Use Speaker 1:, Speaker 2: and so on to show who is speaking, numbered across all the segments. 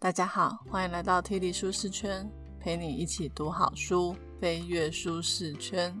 Speaker 1: 大家好，欢迎来到 T D 舒适圈，陪你一起读好书，飞跃舒适圈。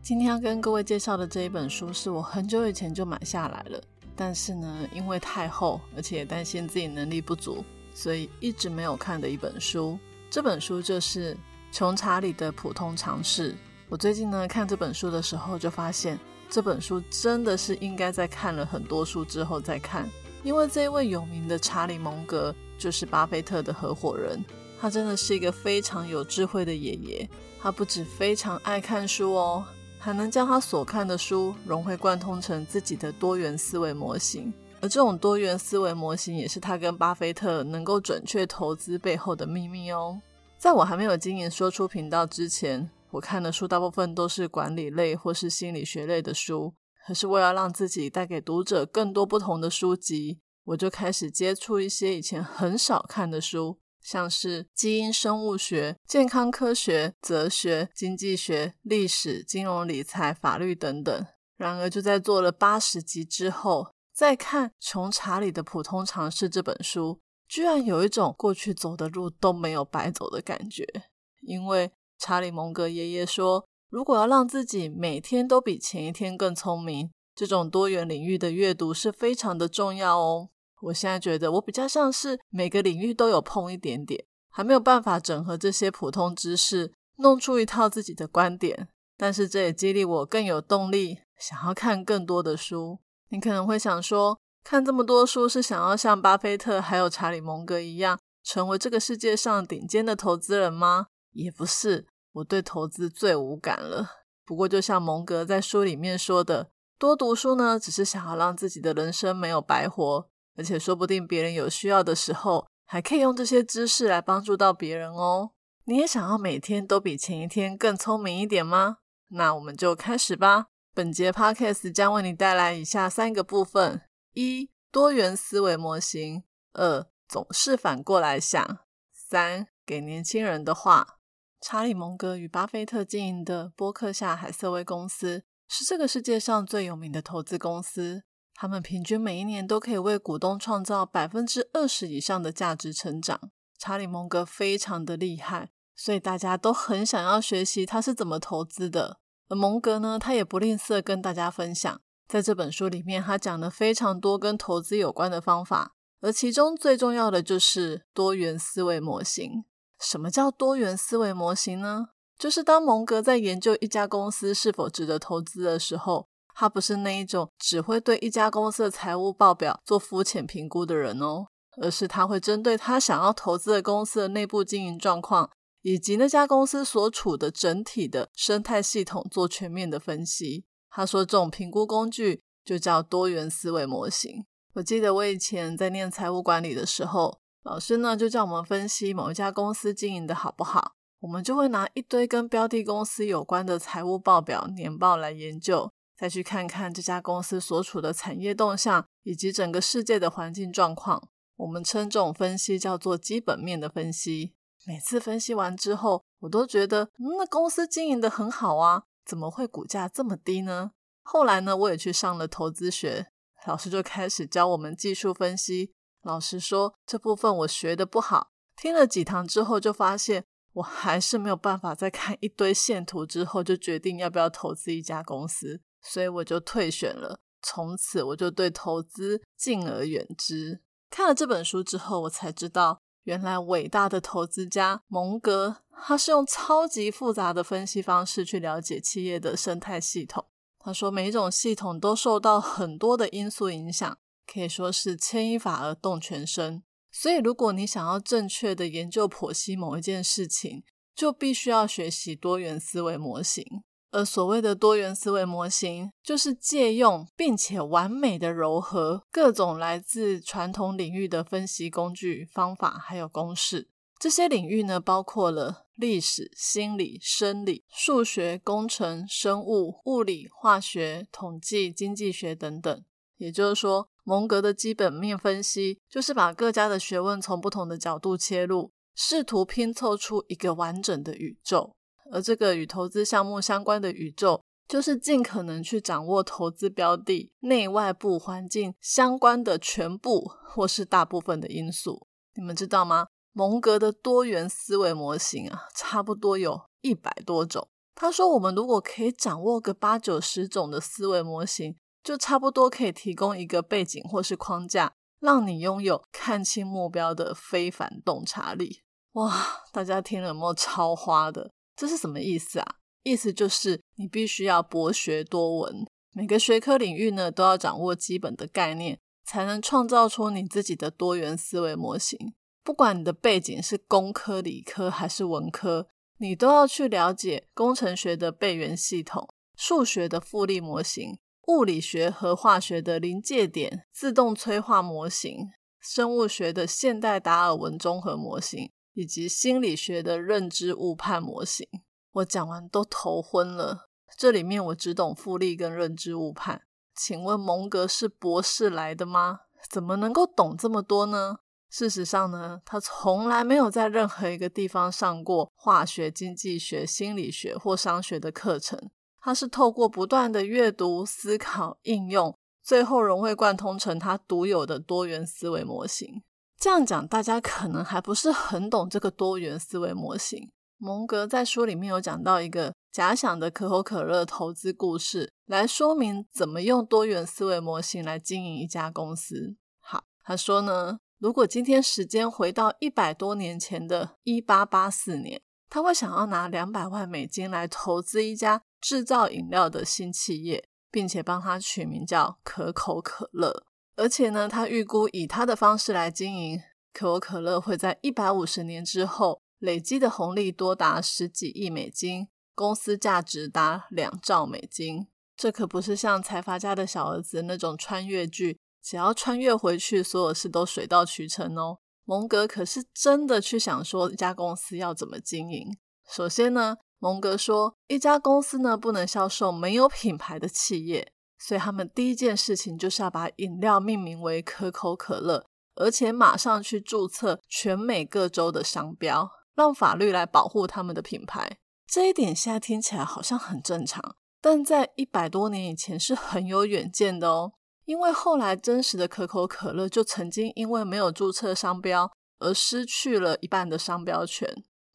Speaker 1: 今天要跟各位介绍的这一本书，是我很久以前就买下来了，但是呢，因为太厚，而且担心自己能力不足，所以一直没有看的一本书。这本书就是《穷查理的普通常识》。我最近呢看这本书的时候，就发现这本书真的是应该在看了很多书之后再看，因为这一位有名的查理蒙格。就是巴菲特的合伙人，他真的是一个非常有智慧的爷爷。他不止非常爱看书哦，还能将他所看的书融会贯通成自己的多元思维模型。而这种多元思维模型，也是他跟巴菲特能够准确投资背后的秘密哦。在我还没有经营说出频道之前，我看的书大部分都是管理类或是心理学类的书。可是为了让自己带给读者更多不同的书籍。我就开始接触一些以前很少看的书，像是基因生物学、健康科学、哲学、经济学、历史、金融理财、法律等等。然而，就在做了八十集之后，再看《穷查理的普通常识》这本书，居然有一种过去走的路都没有白走的感觉。因为查理蒙格爷爷说，如果要让自己每天都比前一天更聪明，这种多元领域的阅读是非常的重要哦。我现在觉得我比较像是每个领域都有碰一点点，还没有办法整合这些普通知识，弄出一套自己的观点。但是这也激励我更有动力，想要看更多的书。你可能会想说，看这么多书是想要像巴菲特还有查理蒙格一样，成为这个世界上顶尖的投资人吗？也不是，我对投资最无感了。不过就像蒙格在书里面说的。多读书呢，只是想要让自己的人生没有白活，而且说不定别人有需要的时候，还可以用这些知识来帮助到别人哦。你也想要每天都比前一天更聪明一点吗？那我们就开始吧。本节 podcast 将为你带来以下三个部分：一、多元思维模型；二、总是反过来想；三、给年轻人的话。查理·蒙格与巴菲特经营的波克夏·海瑟威公司。是这个世界上最有名的投资公司，他们平均每一年都可以为股东创造百分之二十以上的价值成长。查理·蒙格非常的厉害，所以大家都很想要学习他是怎么投资的。而蒙格呢，他也不吝啬跟大家分享，在这本书里面，他讲了非常多跟投资有关的方法，而其中最重要的就是多元思维模型。什么叫多元思维模型呢？就是当蒙格在研究一家公司是否值得投资的时候，他不是那一种只会对一家公司的财务报表做肤浅评估的人哦，而是他会针对他想要投资的公司的内部经营状况，以及那家公司所处的整体的生态系统做全面的分析。他说这种评估工具就叫多元思维模型。我记得我以前在念财务管理的时候，老师呢就叫我们分析某一家公司经营的好不好。我们就会拿一堆跟标的公司有关的财务报表、年报来研究，再去看看这家公司所处的产业动向以及整个世界的环境状况。我们称这种分析叫做基本面的分析。每次分析完之后，我都觉得，嗯那公司经营的很好啊，怎么会股价这么低呢？后来呢，我也去上了投资学，老师就开始教我们技术分析。老实说这部分我学的不好，听了几堂之后就发现。我还是没有办法在看一堆线图之后就决定要不要投资一家公司，所以我就退选了。从此我就对投资敬而远之。看了这本书之后，我才知道，原来伟大的投资家蒙格，他是用超级复杂的分析方式去了解企业的生态系统。他说，每一种系统都受到很多的因素影响，可以说是牵一发而动全身。所以，如果你想要正确的研究剖析某一件事情，就必须要学习多元思维模型。而所谓的多元思维模型，就是借用并且完美的糅合各种来自传统领域的分析工具、方法还有公式。这些领域呢，包括了历史、心理、生理、数学、工程、生物、物理、化学、统计、经济学等等。也就是说。蒙格的基本面分析，就是把各家的学问从不同的角度切入，试图拼凑出一个完整的宇宙。而这个与投资项目相关的宇宙，就是尽可能去掌握投资标的内外部环境相关的全部或是大部分的因素。你们知道吗？蒙格的多元思维模型啊，差不多有一百多种。他说，我们如果可以掌握个八九十种的思维模型，就差不多可以提供一个背景或是框架，让你拥有看清目标的非凡洞察力。哇，大家听了有没有超花的？这是什么意思啊？意思就是你必须要博学多闻，每个学科领域呢都要掌握基本的概念，才能创造出你自己的多元思维模型。不管你的背景是工科、理科还是文科，你都要去了解工程学的背元系统、数学的复利模型、物理学和化学的临界点自动催化模型、生物学的现代达尔文综合模型，以及心理学的认知误判模型。我讲完都头昏了，这里面我只懂复利跟认知误判。请问蒙格是博士来的吗？怎么能够懂这么多呢？事实上呢，他从来没有在任何一个地方上过化学、经济学、心理学或商学的课程。他是透过不断的阅读、思考、应用，最后融会贯通成他独有的多元思维模型。这样讲，大家可能还不是很懂这个多元思维模型。蒙格在书里面有讲到一个假想的可口可乐投资故事，来说明怎么用多元思维模型来经营一家公司。好，他说呢，如果今天时间回到一百多年前的一八八四年，他会想要拿两百万美金来投资一家制造饮料的新企业，并且帮他取名叫可口可乐。而且呢，他预估以他的方式来经营可口可乐，会在一百五十年之后。累积的红利多达十几亿美金，公司价值达两兆美金。这可不是像财阀家的小儿子那种穿越剧，只要穿越回去，所有事都水到渠成哦。蒙格可是真的去想说一家公司要怎么经营。首先呢，蒙格说一家公司呢不能销售没有品牌的企业，所以他们第一件事情就是要把饮料命名为可口可乐，而且马上去注册全美各州的商标。让法律来保护他们的品牌，这一点现在听起来好像很正常，但在一百多年以前是很有远见的哦。因为后来真实的可口可乐就曾经因为没有注册商标而失去了一半的商标权。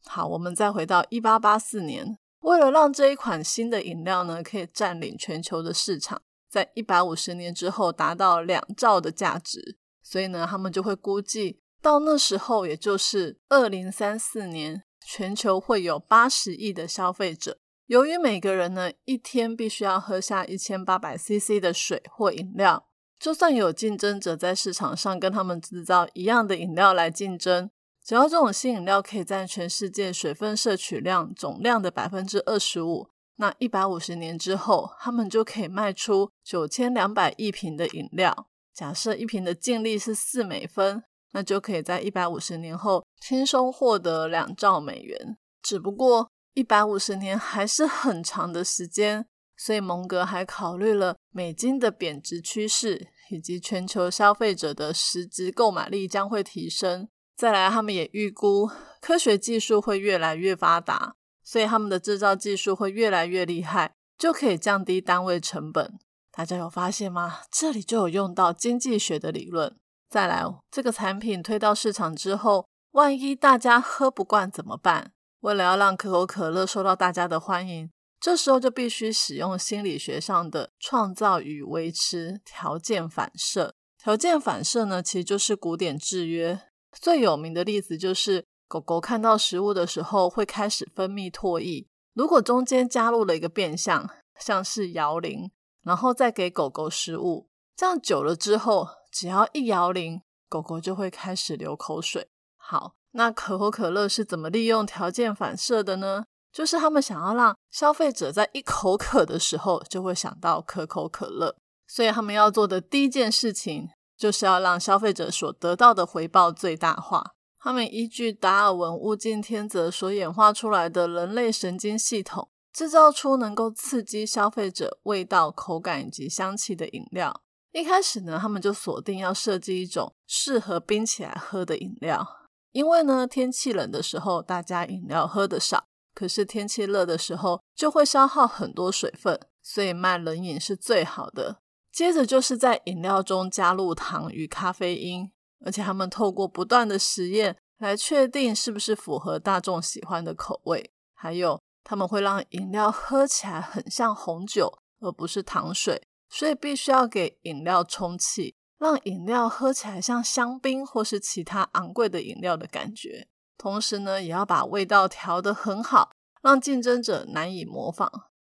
Speaker 1: 好，我们再回到一八八四年，为了让这一款新的饮料呢可以占领全球的市场，在一百五十年之后达到两兆的价值，所以呢，他们就会估计。到那时候，也就是二零三四年，全球会有八十亿的消费者。由于每个人呢一天必须要喝下一千八百 CC 的水或饮料，就算有竞争者在市场上跟他们制造一样的饮料来竞争，只要这种新饮料可以占全世界水分摄取量总量的百分之二十五，那一百五十年之后，他们就可以卖出九千两百亿瓶的饮料。假设一瓶的净利是四美分。那就可以在一百五十年后轻松获得两兆美元。只不过一百五十年还是很长的时间，所以蒙格还考虑了美金的贬值趋势，以及全球消费者的实质购买力将会提升。再来，他们也预估科学技术会越来越发达，所以他们的制造技术会越来越厉害，就可以降低单位成本。大家有发现吗？这里就有用到经济学的理论。再来，这个产品推到市场之后，万一大家喝不惯怎么办？为了要让可口可乐受到大家的欢迎，这时候就必须使用心理学上的创造与维持条件反射。条件反射呢，其实就是古典制约。最有名的例子就是，狗狗看到食物的时候会开始分泌唾液。如果中间加入了一个变相，像是摇铃，然后再给狗狗食物，这样久了之后。只要一摇铃，狗狗就会开始流口水。好，那可口可乐是怎么利用条件反射的呢？就是他们想要让消费者在一口渴的时候就会想到可口可乐，所以他们要做的第一件事情就是要让消费者所得到的回报最大化。他们依据达尔文物竞天择所演化出来的人类神经系统，制造出能够刺激消费者味道、口感以及香气的饮料。一开始呢，他们就锁定要设计一种适合冰起来喝的饮料，因为呢，天气冷的时候大家饮料喝的少，可是天气热的时候就会消耗很多水分，所以卖冷饮是最好的。接着就是在饮料中加入糖与咖啡因，而且他们透过不断的实验来确定是不是符合大众喜欢的口味。还有，他们会让饮料喝起来很像红酒，而不是糖水，所以必须要给饮料充气，让饮料喝起来像香槟或是其他昂贵的饮料的感觉。同时呢，也要把味道调得很好，让竞争者难以模仿。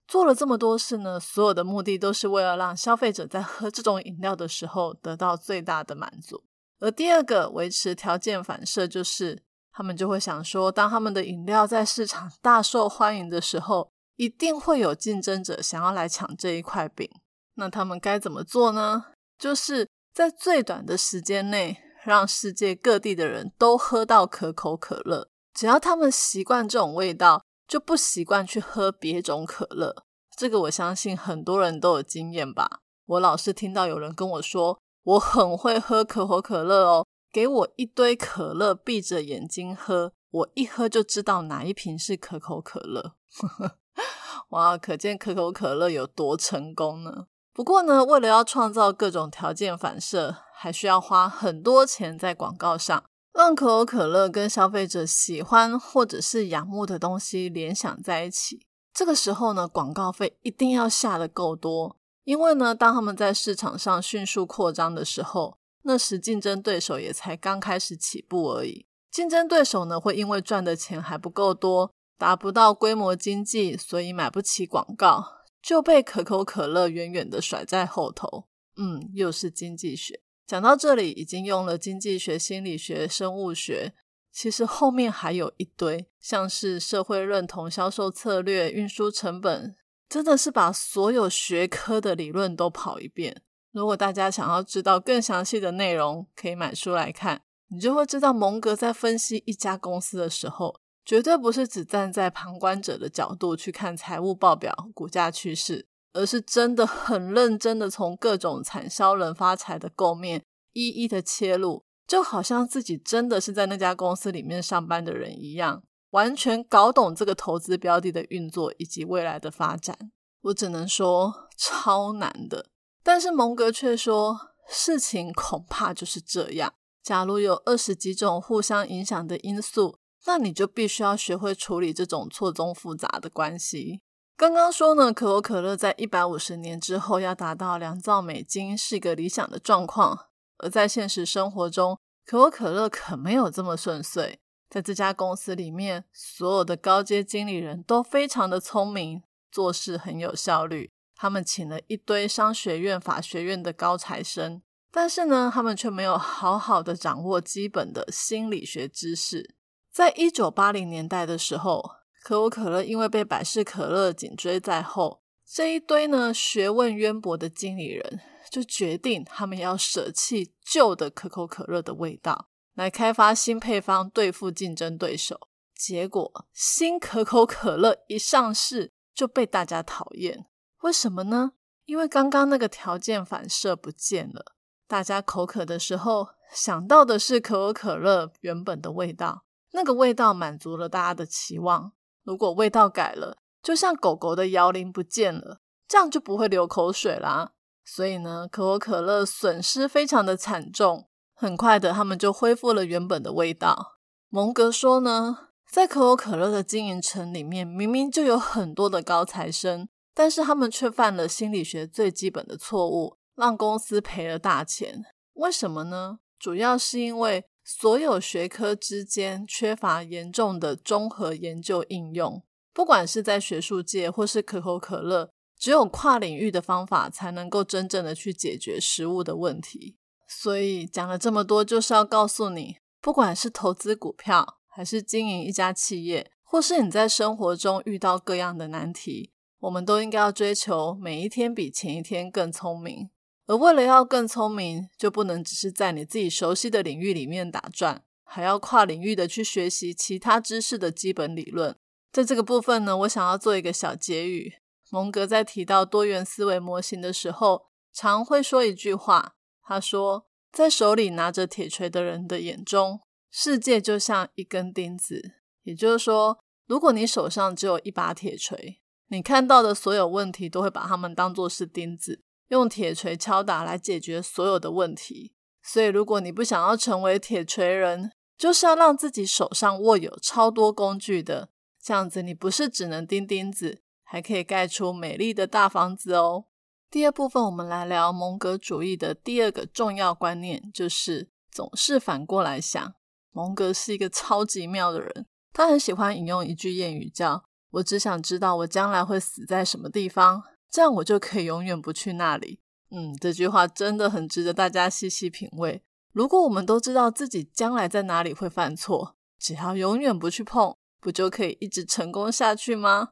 Speaker 1: 做了这么多事呢，所有的目的都是为了让消费者在喝这种饮料的时候得到最大的满足。而第二个维持条件反射，就是他们就会想说，当他们的饮料在市场大受欢迎的时候，一定会有竞争者想要来抢这一块饼。那他们该怎么做呢？就是在最短的时间内，让世界各地的人都喝到可口可乐。只要他们习惯这种味道。就不习惯去喝别种可乐，这个我相信很多人都有经验吧。我老是听到有人跟我说，我很会喝可口可乐哦，给我一堆可乐，闭着眼睛喝，我一喝就知道哪一瓶是可口可乐。哇，可见可口可乐有多成功呢？不过呢，为了要创造各种条件反射，还需要花很多钱在广告上。让可口可乐跟消费者喜欢或者是仰慕的东西联想在一起，这个时候呢，广告费一定要下的够多。因为呢，当他们在市场上迅速扩张的时候，那时竞争对手也才刚开始起步而已。竞争对手呢，会因为赚的钱还不够多，达不到规模经济，所以买不起广告，就被可口可乐远远的甩在后头。嗯，又是经济学。讲到这里，已经用了经济学、心理学、生物学，其实后面还有一堆，像是社会认同、销售策略、运输成本，真的是把所有学科的理论都跑一遍。如果大家想要知道更详细的内容，可以买书来看，你就会知道蒙格在分析一家公司的时候，绝对不是只站在旁观者的角度去看财务报表、股价趋势。而是真的很认真的从各种产销人发财的构面一一的切入，就好像自己真的是在那家公司里面上班的人一样，完全搞懂这个投资标的的运作以及未来的发展。我只能说超难的，但是蒙格却说事情恐怕就是这样。假如有二十几种互相影响的因素，那你就必须要学会处理这种错综复杂的关系。刚刚说呢，可口可乐在一百五十年之后要达到两兆美金是一个理想的状况，而在现实生活中，可口可乐可没有这么顺遂。在这家公司里面，所有的高阶经理人都非常的聪明，做事很有效率。他们请了一堆商学院、法学院的高材生，但是呢，他们却没有好好的掌握基本的心理学知识。在一九八零年代的时候。可口可乐因为被百事可乐紧追在后，这一堆呢学问渊博的经理人就决定，他们要舍弃旧的可口可乐的味道，来开发新配方对付竞争对手。结果，新可口可乐一上市就被大家讨厌。为什么呢？因为刚刚那个条件反射不见了。大家口渴的时候想到的是可口可乐原本的味道，那个味道满足了大家的期望。如果味道改了，就像狗狗的摇铃不见了，这样就不会流口水啦。所以呢，可口可乐损失非常的惨重。很快的，他们就恢复了原本的味道。蒙格说呢，在可口可乐的经营层里面，明明就有很多的高材生，但是他们却犯了心理学最基本的错误，让公司赔了大钱。为什么呢？主要是因为。所有学科之间缺乏严重的综合研究应用，不管是在学术界或是可口可乐，只有跨领域的方法才能够真正的去解决食物的问题。所以讲了这么多，就是要告诉你，不管是投资股票，还是经营一家企业，或是你在生活中遇到各样的难题，我们都应该要追求每一天比前一天更聪明。而为了要更聪明，就不能只是在你自己熟悉的领域里面打转，还要跨领域的去学习其他知识的基本理论。在这个部分呢，我想要做一个小结语。蒙格在提到多元思维模型的时候，常会说一句话。他说，在手里拿着铁锤的人的眼中，世界就像一根钉子。也就是说，如果你手上只有一把铁锤，你看到的所有问题都会把它们当作是钉子。用铁锤敲打来解决所有的问题，所以如果你不想要成为铁锤人，就是要让自己手上握有超多工具的，这样子你不是只能钉钉子，还可以盖出美丽的大房子哦。第二部分，我们来聊蒙格主义的第二个重要观念，就是总是反过来想。蒙格是一个超级妙的人，他很喜欢引用一句谚语，叫“我只想知道我将来会死在什么地方，这样我就可以永远不去那里。”嗯，这句话真的很值得大家细细品味。如果我们都知道自己将来在哪里会犯错，只要永远不去碰，不就可以一直成功下去吗？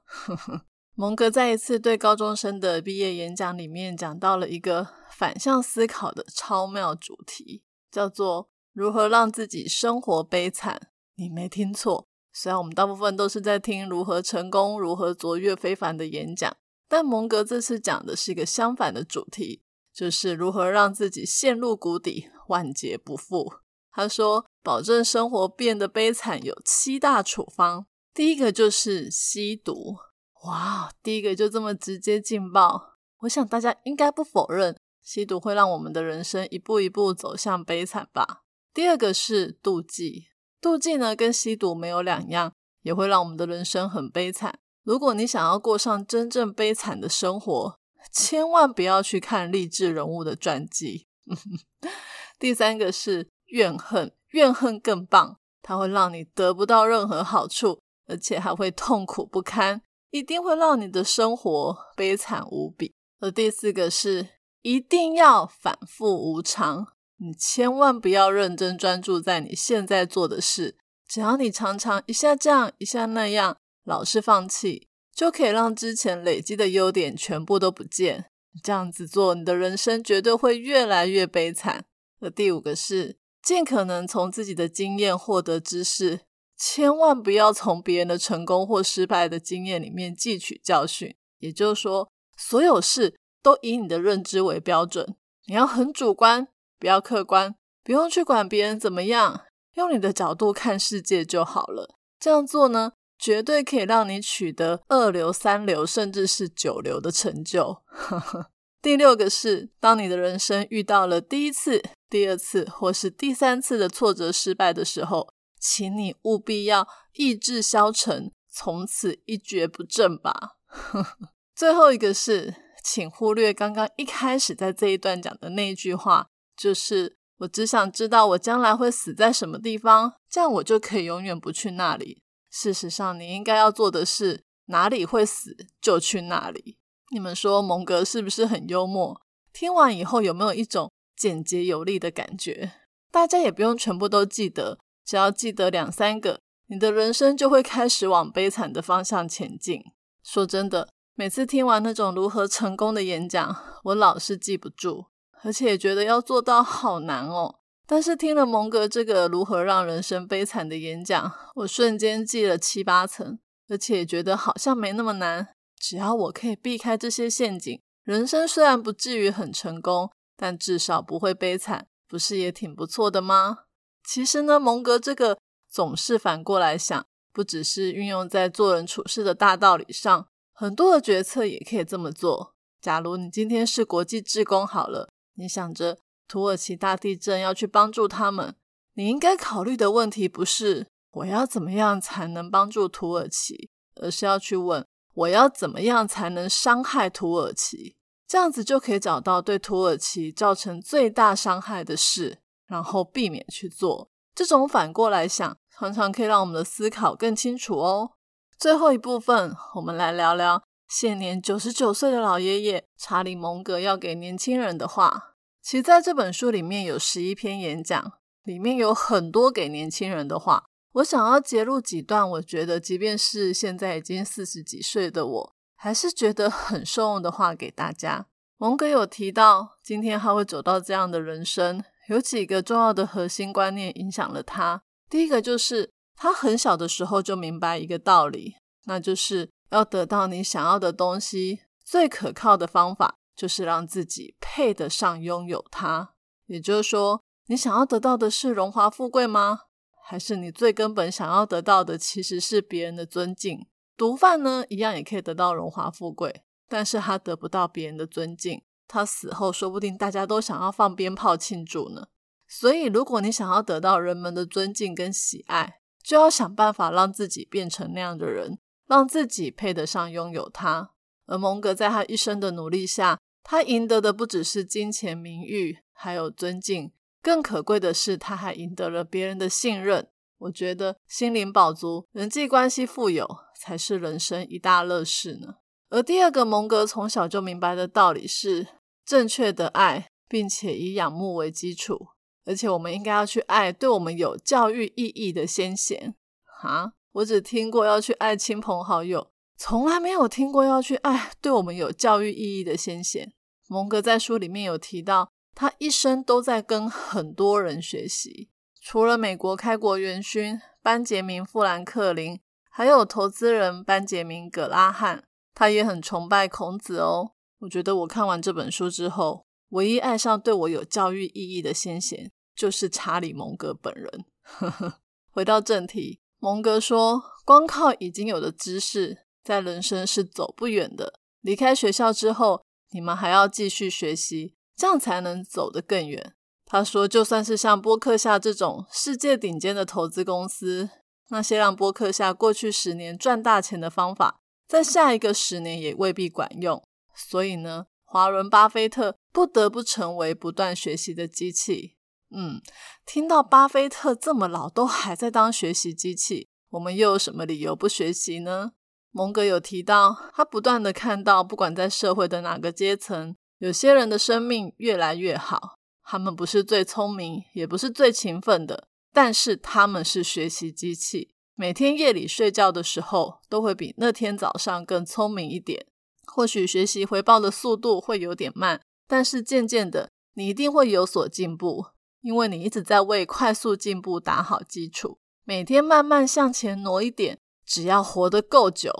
Speaker 1: 蒙格在一次对高中生的毕业演讲里面讲到了一个反向思考的超妙主题，叫做如何让自己生活悲惨。你没听错，虽然我们大部分都是在听如何成功、如何卓越非凡的演讲，但蒙格这次讲的是一个相反的主题。就是如何让自己陷入谷底，万劫不复。他说，保证生活变得悲惨有七大处方。第一个就是吸毒。哇，第一个就这么直接劲爆。我想大家应该不否认，吸毒会让我们的人生一步一步走向悲惨吧。第二个是妒忌。妒忌呢，跟吸毒没有两样，也会让我们的人生很悲惨。如果你想要过上真正悲惨的生活，千万不要去看励志人物的传记。第三个是怨恨，怨恨更棒，它会让你得不到任何好处，而且还会痛苦不堪，一定会让你的生活悲惨无比。而第四个是一定要反复无常，你千万不要认真专注在你现在做的事，只要你常常一下这样一下那样，老是放弃。就可以让之前累积的优点全部都不见。这样子做，你的人生绝对会越来越悲惨。而第五个是，尽可能从自己的经验获得知识，千万不要从别人的成功或失败的经验里面汲取教训。也就是说，所有事都以你的认知为标准，你要很主观，不要客观，不用去管别人怎么样，用你的角度看世界就好了。这样做呢？绝对可以让你取得二流、三流，甚至是九流的成就。第六个是，当你的人生遇到了第一次、第二次或是第三次的挫折、失败的时候，请你务必要意志消沉，从此一蹶不振吧。最后一个是，请忽略刚刚一开始在这一段讲的那句话，就是我只想知道我将来会死在什么地方，这样我就可以永远不去那里。事实上，你应该要做的是哪里会死就去哪里。你们说蒙格是不是很幽默？听完以后有没有一种简洁有力的感觉？大家也不用全部都记得，只要记得两三个，你的人生就会开始往悲惨的方向前进。说真的，每次听完那种如何成功的演讲，我老是记不住，而且觉得要做到好难哦。但是听了蒙格这个如何让人生悲惨的演讲，我瞬间记了七八层，而且觉得好像没那么难。只要我可以避开这些陷阱，人生虽然不至于很成功，但至少不会悲惨，不是也挺不错的吗？其实呢，蒙格这个总是反过来想，不只是运用在做人处事的大道理上，很多的决策也可以这么做。假如你今天是国际职工，好了，你想着。土耳其大地震要去帮助他们，你应该考虑的问题不是我要怎么样才能帮助土耳其，而是要去问我要怎么样才能伤害土耳其，这样子就可以找到对土耳其造成最大伤害的事，然后避免去做。这种反过来想，常常可以让我们的思考更清楚哦。最后一部分，我们来聊聊现年九十九岁的老爷爷查理·蒙格要给年轻人的话。其实在这本书里面有十一篇演讲，里面有很多给年轻人的话。我想要截录几段，我觉得即便是现在已经四十几岁的我，还是觉得很受用的话给大家。蒙格有提到，今天他会走到这样的人生，有几个重要的核心观念影响了他。第一个就是他很小的时候就明白一个道理，那就是要得到你想要的东西，最可靠的方法。就是让自己配得上拥有它，也就是说，你想要得到的是荣华富贵吗？还是你最根本想要得到的其实是别人的尊敬？毒贩呢，一样也可以得到荣华富贵，但是他得不到别人的尊敬，他死后说不定大家都想要放鞭炮庆祝呢。所以，如果你想要得到人们的尊敬跟喜爱，就要想办法让自己变成那样的人，让自己配得上拥有它。而蒙格在他一生的努力下，他赢得的不只是金钱、名誉，还有尊敬。更可贵的是，他还赢得了别人的信任。我觉得心灵饱足、人际关系富有，才是人生一大乐事呢。而第二个，蒙格从小就明白的道理是：正确的爱，并且以仰慕为基础。而且，我们应该要去爱对我们有教育意义的先贤。哈，我只听过要去爱亲朋好友，从来没有听过要去爱对我们有教育意义的先贤。蒙格在书里面有提到。他一生都在跟很多人学习，除了美国开国元勋班杰明·富兰克林，还有投资人班杰明·葛拉汉，他也很崇拜孔子哦。我觉得我看完这本书之后，唯一爱上对我有教育意义的先贤，就是查理·蒙格本人。回到正题，蒙格说，光靠已经有的知识，在人生是走不远的。离开学校之后，你们还要继续学习。这样才能走得更远。他说，就算是像波克夏这种世界顶尖的投资公司，那些让波克夏过去十年赚大钱的方法，在下一个十年也未必管用。所以呢，华伦巴菲特不得不成为不断学习的机器。嗯，听到巴菲特这么老都还在当学习机器，我们又有什么理由不学习呢？蒙格有提到，他不断的看到，不管在社会的哪个阶层。有些人的生命越来越好，他们不是最聪明，也不是最勤奋的，但是他们是学习机器。每天夜里睡觉的时候，都会比那天早上更聪明一点。或许学习回报的速度会有点慢，但是渐渐的，你一定会有所进步，因为你一直在为快速进步打好基础。每天慢慢向前挪一点，只要活得够久，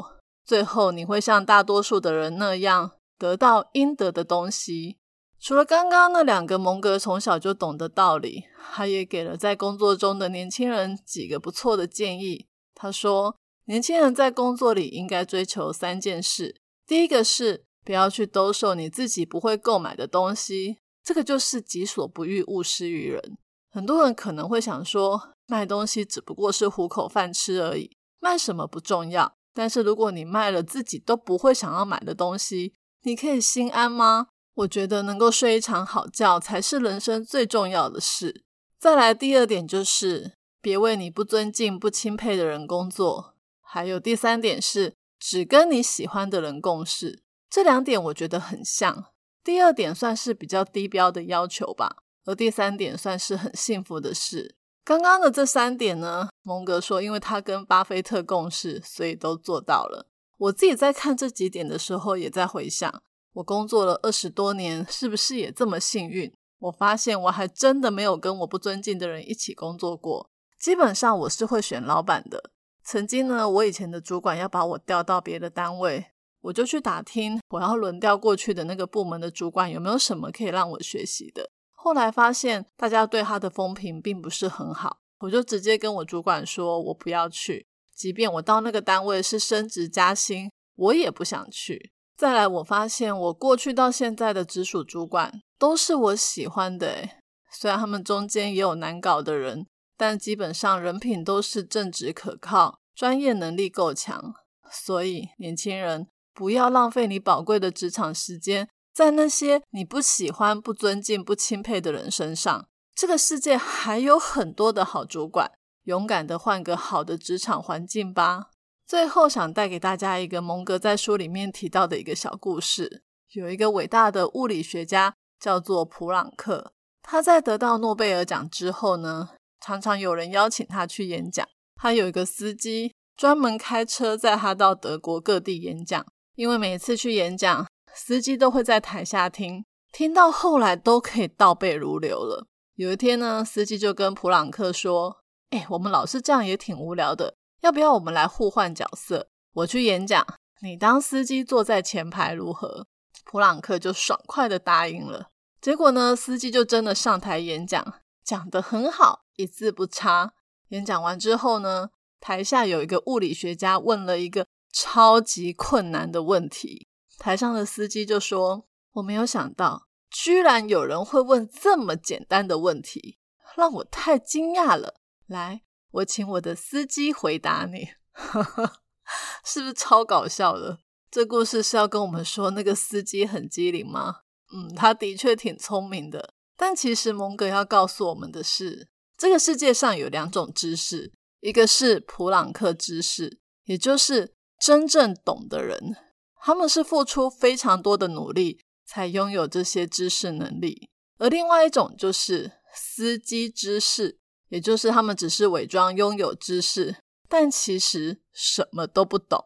Speaker 1: 最后你会像大多数的人那样。得到应得的东西。除了刚刚那两个蒙格从小就懂的道理，他也给了在工作中的年轻人几个不错的建议。他说，年轻人在工作里应该追求三件事：第一个是不要去兜售你自己不会购买的东西，这个就是己所不欲，勿施于人。很多人可能会想说，卖东西只不过是糊口饭吃而已，卖什么不重要。但是如果你卖了自己都不会想要买的东西，你可以心安吗？我觉得能够睡一场好觉才是人生最重要的事。再来第二点就是，别为你不尊敬、不钦佩的人工作。还有第三点是，只跟你喜欢的人共事。这两点我觉得很像。第二点算是比较低标的要求吧，而第三点算是很幸福的事。刚刚的这三点呢，蒙格说，因为他跟巴菲特共事，所以都做到了。我自己在看这几点的时候，也在回想，我工作了二十多年，是不是也这么幸运？我发现我还真的没有跟我不尊敬的人一起工作过。基本上我是会选老板的。曾经呢，我以前的主管要把我调到别的单位，我就去打听我要轮调过去的那个部门的主管有没有什么可以让我学习的。后来发现大家对他的风评并不是很好，我就直接跟我主管说，我不要去。即便我到那个单位是升职加薪，我也不想去。再来，我发现我过去到现在的直属主管都是我喜欢的，虽然他们中间也有难搞的人，但基本上人品都是正直可靠，专业能力够强。所以，年轻人不要浪费你宝贵的职场时间在那些你不喜欢、不尊敬、不钦佩的人身上。这个世界还有很多的好主管。勇敢的换个好的职场环境吧。最后想带给大家一个蒙格在书里面提到的一个小故事。有一个伟大的物理学家叫做普朗克，他在得到诺贝尔奖之后呢，常常有人邀请他去演讲。他有一个司机专门开车载他到德国各地演讲，因为每次去演讲，司机都会在台下听，听到后来都可以倒背如流了。有一天呢，司机就跟普朗克说。哎，我们老是这样也挺无聊的，要不要我们来互换角色？我去演讲，你当司机坐在前排如何？普朗克就爽快的答应了。结果呢，司机就真的上台演讲，讲得很好，一字不差。演讲完之后呢，台下有一个物理学家问了一个超级困难的问题，台上的司机就说：“我没有想到，居然有人会问这么简单的问题。”让我太惊讶了。来，我请我的司机回答你，是不是超搞笑的？这故事是要跟我们说那个司机很机灵吗？嗯，他的确挺聪明的。但其实蒙格要告诉我们的是，这个世界上有两种知识，一个是普朗克知识，也就是真正懂的人，他们是付出非常多的努力才拥有这些知识能力；而另外一种就是司机知识，也就是他们只是伪装拥有知识，但其实什么都不懂。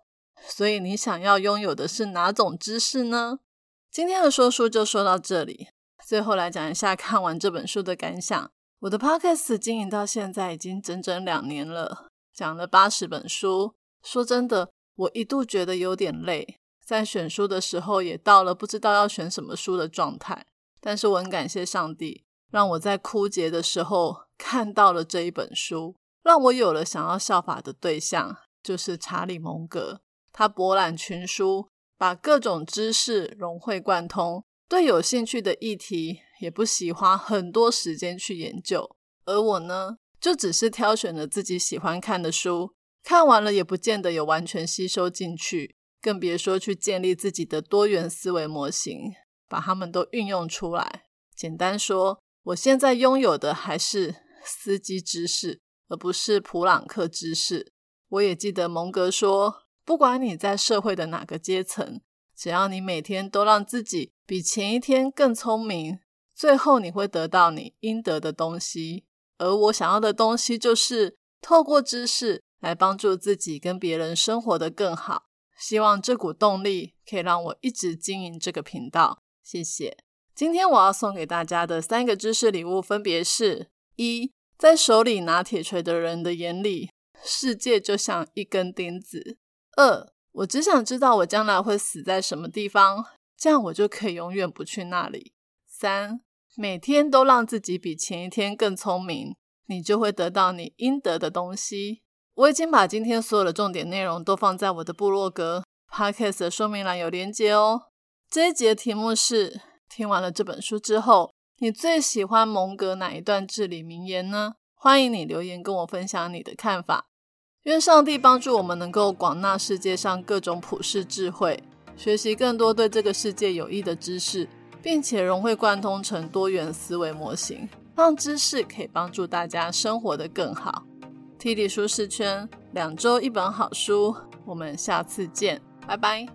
Speaker 1: 所以你想要拥有的是哪种知识呢？今天的说书就说到这里。最后来讲一下看完这本书的感想。我的 podcast 经营到现在已经整整两年了，讲了八十本书。说真的，我一度觉得有点累，在选书的时候也到了不知道要选什么书的状态。但是我很感谢上帝，让我在枯竭的时候看到了这一本书，让我有了想要效法的对象，就是查理·蒙格。他博览群书，把各种知识融会贯通，对有兴趣的议题也不喜花很多时间去研究。而我呢，就只是挑选了自己喜欢看的书，看完了也不见得有完全吸收进去，更别说去建立自己的多元思维模型，把它们都运用出来。简单说，我现在拥有的还是司机知识，而不是普朗克知识。我也记得蒙格说。不管你在社会的哪个阶层，只要你每天都让自己比前一天更聪明，最后你会得到你应得的东西。而我想要的东西，就是透过知识来帮助自己跟别人生活的更好。希望这股动力可以让我一直经营这个频道。谢谢。今天我要送给大家的三个知识礼物，分别是：一，在手里拿铁锤的人的眼里，世界就像一根钉子。二，我只想知道我将来会死在什么地方，这样我就可以永远不去那里。三，每天都让自己比前一天更聪明，你就会得到你应得的东西。我已经把今天所有的重点内容都放在我的部落格 podcast 的说明栏有连接哦。这一集的题目是：听完了这本书之后，你最喜欢蒙格哪一段至理名言呢？欢迎你留言跟我分享你的看法。愿上帝帮助我们能够广纳世界上各种普世智慧，学习更多对这个世界有益的知识，并且融会贯通成多元思维模型，让知识可以帮助大家生活的更好。T D 舒适圈，两周一本好书，我们下次见，拜拜。